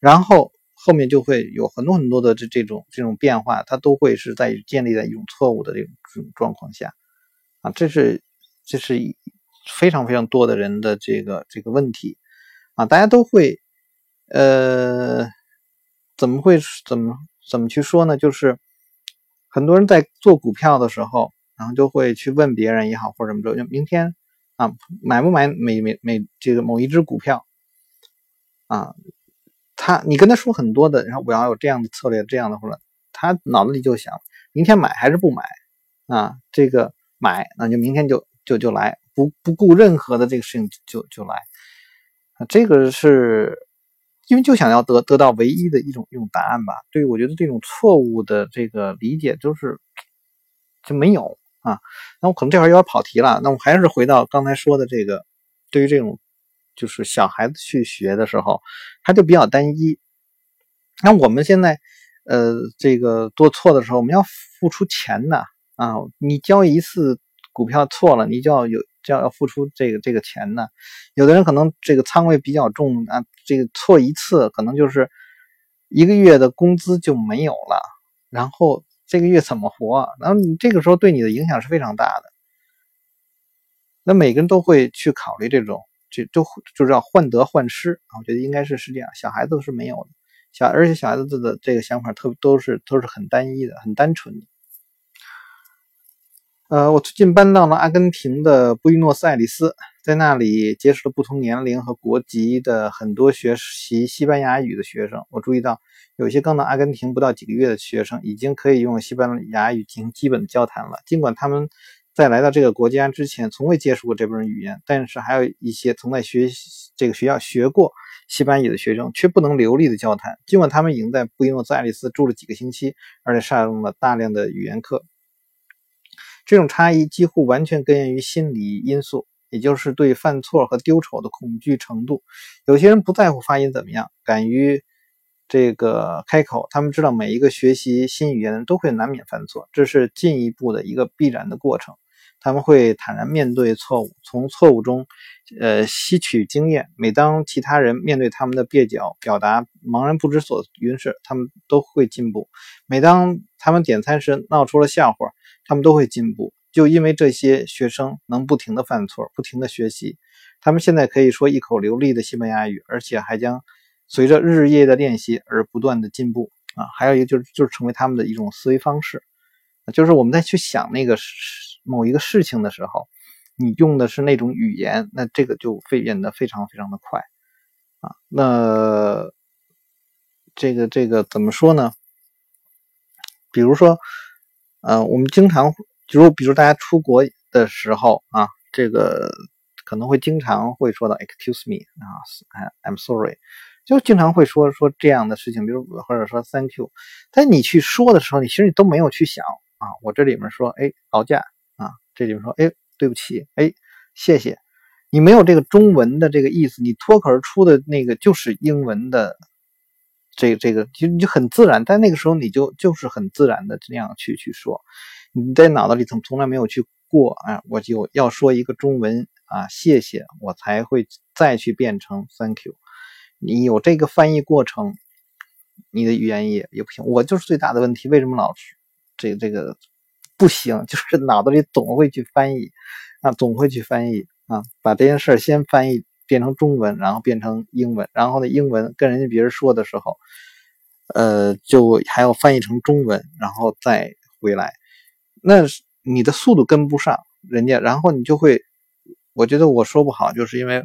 然后后面就会有很多很多的这这种这种变化，它都会是在建立在一种错误的这种这种状况下啊，这是这是非常非常多的人的这个这个问题。啊，大家都会，呃，怎么会怎么怎么去说呢？就是很多人在做股票的时候，然后就会去问别人也好，或者什么着，明天啊买不买每每每这个某一只股票啊？他你跟他说很多的，然后我要有这样的策略，这样的或者他脑子里就想，明天买还是不买啊？这个买，那就明天就就就来，不不顾任何的这个事情就就来。这个是因为就想要得得到唯一的一种一种答案吧？对，我觉得这种错误的这个理解就是就没有啊。那我可能这会儿又要跑题了。那我还是回到刚才说的这个，对于这种就是小孩子去学的时候，他就比较单一。那我们现在呃这个做错的时候，我们要付出钱的啊。你交一次股票错了，你就要有。就要要付出这个这个钱呢，有的人可能这个仓位比较重啊，这个错一次可能就是一个月的工资就没有了，然后这个月怎么活？然后你这个时候对你的影响是非常大的。那每个人都会去考虑这种就就就叫患得患失啊。我觉得应该是是这样，小孩子是没有的，小而且小孩子的这个想法特都是都是很单一的，很单纯的。呃，我最近搬到了阿根廷的布宜诺斯艾利斯，在那里结识了不同年龄和国籍的很多学习西班牙语的学生。我注意到，有些刚到阿根廷不到几个月的学生，已经可以用西班牙语进行基本的交谈了。尽管他们在来到这个国家之前从未接触过这部分语言，但是还有一些曾在学习这个学校学过西班牙语的学生，却不能流利的交谈。尽管他们已经在布宜诺斯艾利斯住了几个星期，而且上了大量的语言课。这种差异几乎完全根源于心理因素，也就是对犯错和丢丑的恐惧程度。有些人不在乎发音怎么样，敢于这个开口。他们知道每一个学习新语言的人都会难免犯错，这是进一步的一个必然的过程。他们会坦然面对错误，从错误中，呃，吸取经验。每当其他人面对他们的蹩脚表达、茫然不知所云时，他们都会进步。每当他们点餐时闹出了笑话。他们都会进步，就因为这些学生能不停的犯错，不停的学习，他们现在可以说一口流利的西班牙语，而且还将随着日夜的练习而不断的进步啊。还有一个就是就是成为他们的一种思维方式，就是我们在去想那个某一个事情的时候，你用的是那种语言，那这个就会变得非常非常的快啊。那这个这个怎么说呢？比如说。呃，我们经常，比如比如大家出国的时候啊，这个可能会经常会说到 “excuse me” 啊，“I'm sorry”，就经常会说说这样的事情，比如或者说 “thank you”。但你去说的时候，你其实你都没有去想啊，我这里面说哎劳驾，这里面说哎对不起，哎谢谢，你没有这个中文的这个意思，你脱口而出的那个就是英文的。这这个就你就很自然，但那个时候你就就是很自然的这样去去说，你在脑子里从从来没有去过啊，我就要说一个中文啊，谢谢，我才会再去变成 thank you。你有这个翻译过程，你的语言也也不行。我就是最大的问题，为什么老是这这个不行？就是脑子里总会去翻译啊，总会去翻译啊，把这件事先翻译。变成中文，然后变成英文，然后呢，英文跟人家别人说的时候，呃，就还要翻译成中文，然后再回来，那你的速度跟不上人家，然后你就会，我觉得我说不好，就是因为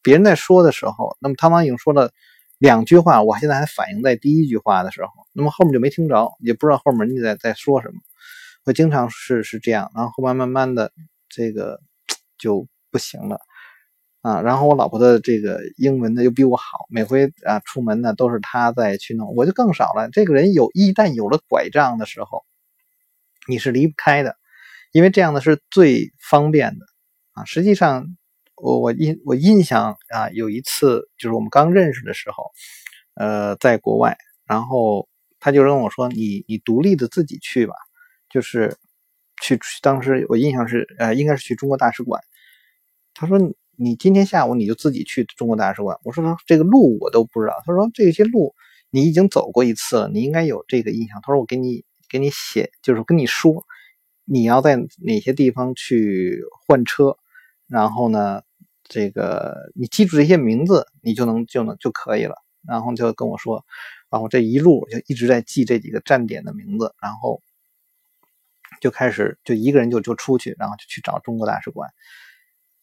别人在说的时候，那么汤汤已经说了两句话，我现在还反应在第一句话的时候，那么后面就没听着，也不知道后面人家在在说什么，我经常是是这样，然后后面慢慢的这个就不行了。啊，然后我老婆的这个英文呢又比我好，每回啊出门呢都是她在去弄，我就更少了。这个人有一旦有了拐杖的时候，你是离不开的，因为这样的是最方便的啊。实际上，我我印我印象啊，有一次就是我们刚认识的时候，呃，在国外，然后他就跟我说：“你你独立的自己去吧，就是去当时我印象是呃，应该是去中国大使馆。”他说。你今天下午你就自己去中国大使馆。我说这个路我都不知道。他说这些路你已经走过一次了，你应该有这个印象。他说我给你给你写，就是跟你说你要在哪些地方去换车，然后呢，这个你记住这些名字，你就能就能就可以了。然后就跟我说，然后这一路就一直在记这几个站点的名字，然后就开始就一个人就就出去，然后就去找中国大使馆。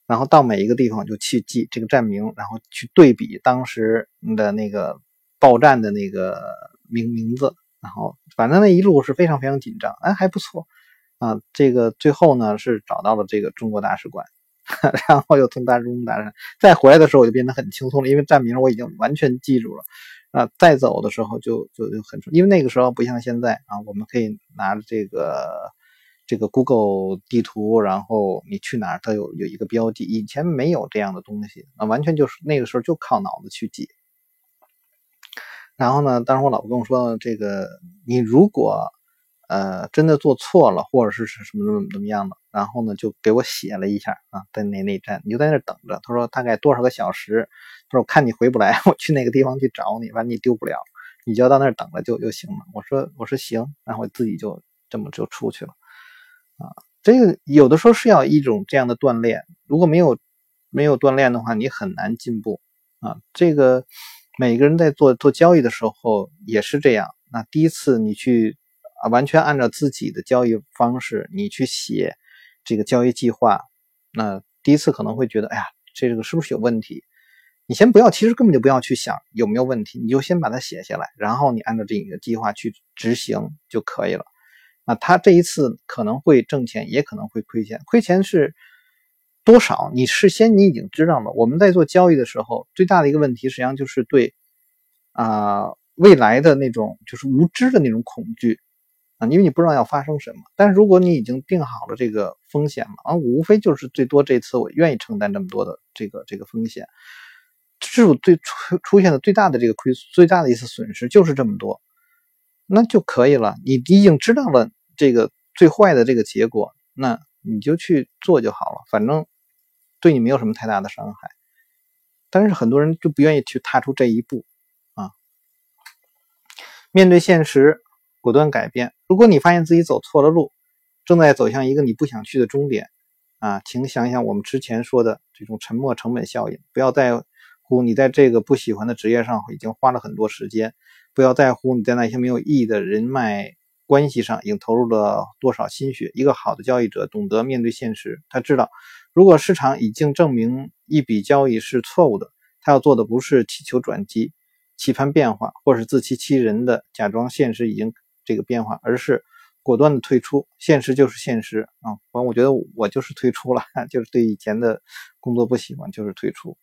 然后到每一个地方就去记这个站名，然后去对比当时的那个报站的那个名名字，然后反正那一路是非常非常紧张，哎还不错啊。这个最后呢是找到了这个中国大使馆，然后又从大中大再回来的时候我就变得很轻松了，因为站名我已经完全记住了啊。再走的时候就就就很因为那个时候不像现在啊，我们可以拿着这个。这个 Google 地图，然后你去哪儿，它有有一个标记。以前没有这样的东西，啊，完全就是那个时候就靠脑子去记。然后呢，当时我老婆跟我说，这个你如果呃真的做错了，或者是什么怎么怎么样的，然后呢就给我写了一下啊，在那那站，你就在那等着。他说大概多少个小时，他说我看你回不来，我去那个地方去找你，反正你丢不了，你就要到那儿等着就就行了。我说我说行，然后自己就这么就出去了。啊，这个有的时候是要一种这样的锻炼，如果没有没有锻炼的话，你很难进步啊。这个每个人在做做交易的时候也是这样。那第一次你去啊，完全按照自己的交易方式，你去写这个交易计划，那第一次可能会觉得，哎呀，这个是不是有问题？你先不要，其实根本就不要去想有没有问题，你就先把它写下来，然后你按照这个计划去执行就可以了。那他这一次可能会挣钱，也可能会亏钱。亏钱是多少？你事先你已经知道了。我们在做交易的时候，最大的一个问题实际上就是对啊未来的那种就是无知的那种恐惧啊，因为你不知道要发生什么。但是如果你已经定好了这个风险了啊，无非就是最多这次我愿意承担这么多的这个这个风险。这是我最出出现的最大的这个亏最大的一次损失就是这么多，那就可以了。你已经知道了这个最坏的这个结果，那你就去做就好了，反正对你没有什么太大的伤害。但是很多人就不愿意去踏出这一步啊。面对现实，果断改变。如果你发现自己走错了路，正在走向一个你不想去的终点啊，请想想我们之前说的这种沉没成本效应，不要在。乎你在这个不喜欢的职业上已经花了很多时间，不要在乎你在那些没有意义的人脉关系上已经投入了多少心血。一个好的交易者懂得面对现实，他知道如果市场已经证明一笔交易是错误的，他要做的不是祈求转机、期盼变化，或是自欺欺人的假装现实已经这个变化，而是果断的退出。现实就是现实啊！反正，我觉得我就是退出了，就是对以前的工作不喜欢，就是退出。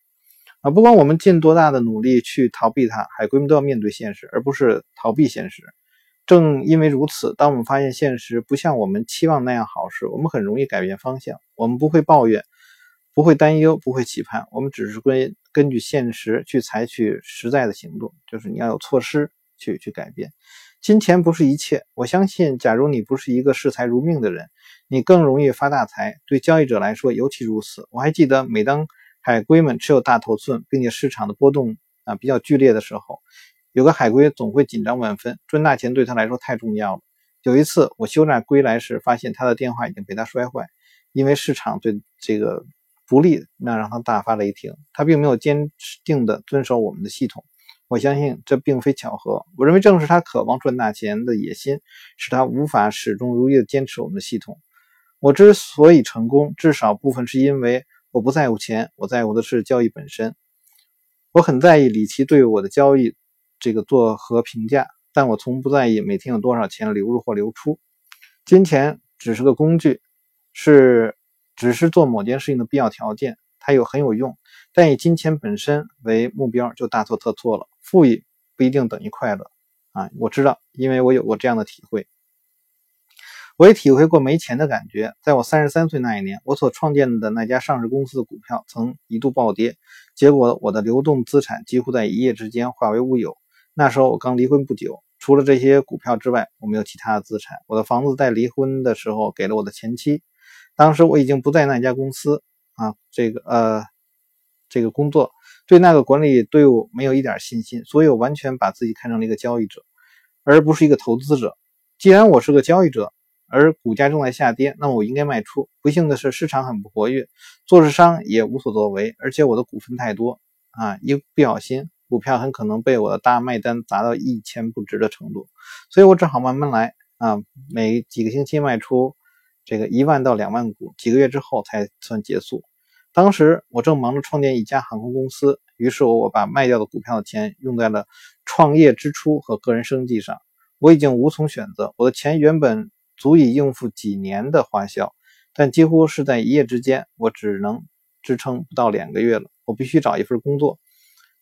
啊，不管我们尽多大的努力去逃避它，海龟们都要面对现实，而不是逃避现实。正因为如此，当我们发现现实不像我们期望那样好时，我们很容易改变方向。我们不会抱怨，不会担忧，不会期盼，我们只是根根据现实去采取实在的行动，就是你要有措施去去改变。金钱不是一切，我相信，假如你不是一个视财如命的人，你更容易发大财。对交易者来说尤其如此。我还记得，每当海龟们持有大头寸，并且市场的波动啊比较剧烈的时候，有个海龟总会紧张万分。赚大钱对他来说太重要了。有一次我休假归来时，发现他的电话已经被他摔坏，因为市场对这个不利，那让他大发雷霆。他并没有坚定地遵守我们的系统。我相信这并非巧合。我认为正是他渴望赚大钱的野心，使他无法始终如一地坚持我们的系统。我之所以成功，至少部分是因为。我不在乎钱，我在乎的是交易本身。我很在意李奇对我的交易这个做和评价，但我从不在意每天有多少钱流入或流出。金钱只是个工具，是只是做某件事情的必要条件，它有很有用，但以金钱本身为目标就大错特错了。富裕不一定等于快乐啊！我知道，因为我有过这样的体会。我也体会过没钱的感觉。在我三十三岁那一年，我所创建的那家上市公司的股票曾一度暴跌，结果我的流动资产几乎在一夜之间化为乌有。那时候我刚离婚不久，除了这些股票之外，我没有其他的资产。我的房子在离婚的时候给了我的前妻。当时我已经不在那家公司啊，这个呃，这个工作对那个管理队伍没有一点信心，所以我完全把自己看成了一个交易者，而不是一个投资者。既然我是个交易者，而股价正在下跌，那么我应该卖出。不幸的是，市场很不活跃，做市商也无所作为，而且我的股份太多啊，一不小心，股票很可能被我的大卖单砸到一钱不值的程度，所以我只好慢慢来啊，每几个星期卖出这个一万到两万股，几个月之后才算结束。当时我正忙着创建一家航空公司，于是我把卖掉的股票的钱用在了创业支出和个人生计上。我已经无从选择，我的钱原本。足以应付几年的花销，但几乎是在一夜之间，我只能支撑不到两个月了。我必须找一份工作。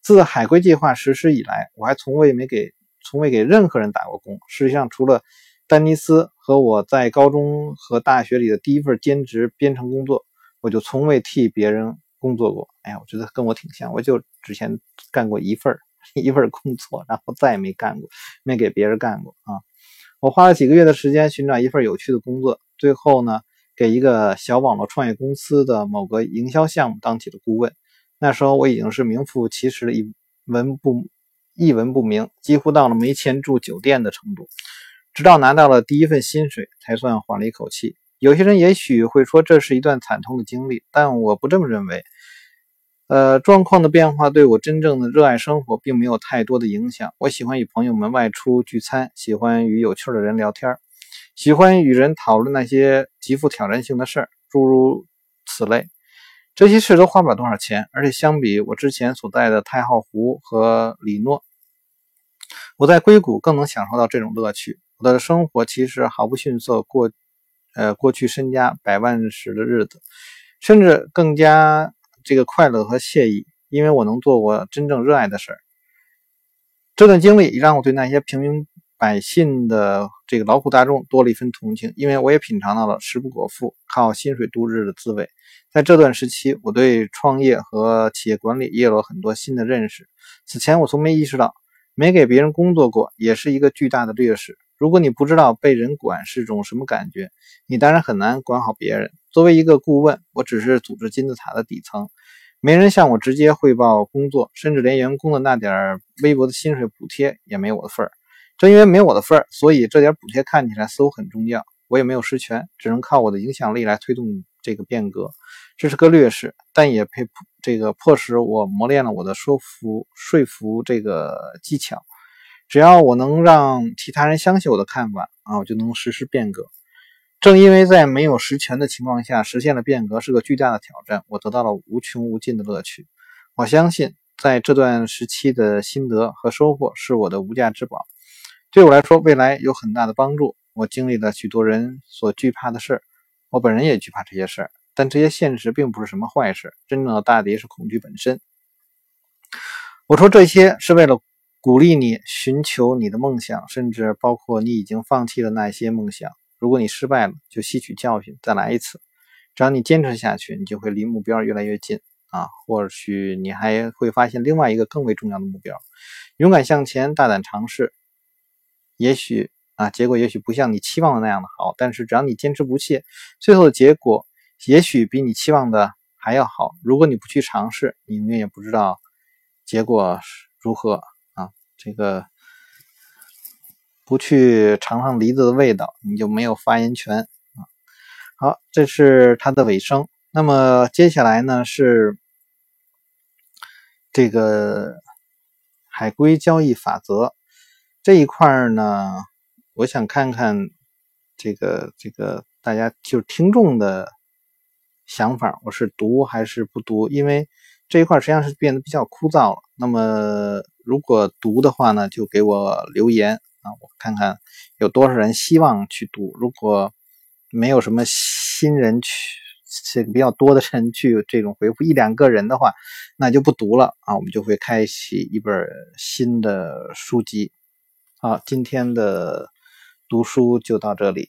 自海归计划实施以来，我还从未没给从未给任何人打过工。实际上，除了丹尼斯和我在高中和大学里的第一份兼职编程工作，我就从未替别人工作过。哎呀，我觉得跟我挺像，我就之前干过一份 一份工作，然后再也没干过，没给别人干过啊。我花了几个月的时间寻找一份有趣的工作，最后呢，给一个小网络创业公司的某个营销项目当起了顾问。那时候我已经是名副其实的一文不一文不名，几乎到了没钱住酒店的程度。直到拿到了第一份薪水，才算缓了一口气。有些人也许会说这是一段惨痛的经历，但我不这么认为。呃，状况的变化对我真正的热爱生活并没有太多的影响。我喜欢与朋友们外出聚餐，喜欢与有趣的人聊天，喜欢与人讨论那些极富挑战性的事儿，诸如此类。这些事都花不了多少钱，而且相比我之前所在的太浩湖和里诺，我在硅谷更能享受到这种乐趣。我的生活其实毫不逊色过，呃，过去身家百万时的日子，甚至更加。这个快乐和惬意，因为我能做我真正热爱的事儿。这段经历也让我对那些平民百姓的这个劳苦大众多了一份同情，因为我也品尝到了食不果腹、靠薪水度日的滋味。在这段时期，我对创业和企业管理也有了很多新的认识。此前我从没意识到，没给别人工作过也是一个巨大的劣势。如果你不知道被人管是种什么感觉，你当然很难管好别人。作为一个顾问，我只是组织金字塔的底层，没人向我直接汇报工作，甚至连员工的那点微薄的薪水补贴也没我的份儿。正因为没我的份儿，所以这点补贴看起来似乎很重要。我也没有实权，只能靠我的影响力来推动这个变革。这是个劣势，但也配这个迫使我磨练了我的说服说服这个技巧。只要我能让其他人相信我的看法啊，我就能实施变革。正因为在没有实权的情况下实现了变革是个巨大的挑战，我得到了无穷无尽的乐趣。我相信在这段时期的心得和收获是我的无价之宝，对我来说未来有很大的帮助。我经历了许多人所惧怕的事儿我本人也惧怕这些事儿，但这些现实并不是什么坏事。真正的大敌是恐惧本身。我说这些是为了。鼓励你寻求你的梦想，甚至包括你已经放弃的那些梦想。如果你失败了，就吸取教训，再来一次。只要你坚持下去，你就会离目标越来越近啊！或许你还会发现另外一个更为重要的目标：勇敢向前，大胆尝试。也许啊，结果也许不像你期望的那样的好，但是只要你坚持不懈，最后的结果也许比你期望的还要好。如果你不去尝试，你永远也不知道结果如何啊。这个不去尝尝梨子的味道，你就没有发言权啊。好，这是它的尾声。那么接下来呢是这个海归交易法则这一块呢，我想看看这个这个大家就是听众的想法，我是读还是不读？因为这一块实际上是变得比较枯燥了。那么。如果读的话呢，就给我留言啊，我看看有多少人希望去读。如果没有什么新人去，这个比较多的人去这种回复一两个人的话，那就不读了啊。我们就会开启一本新的书籍。好，今天的读书就到这里。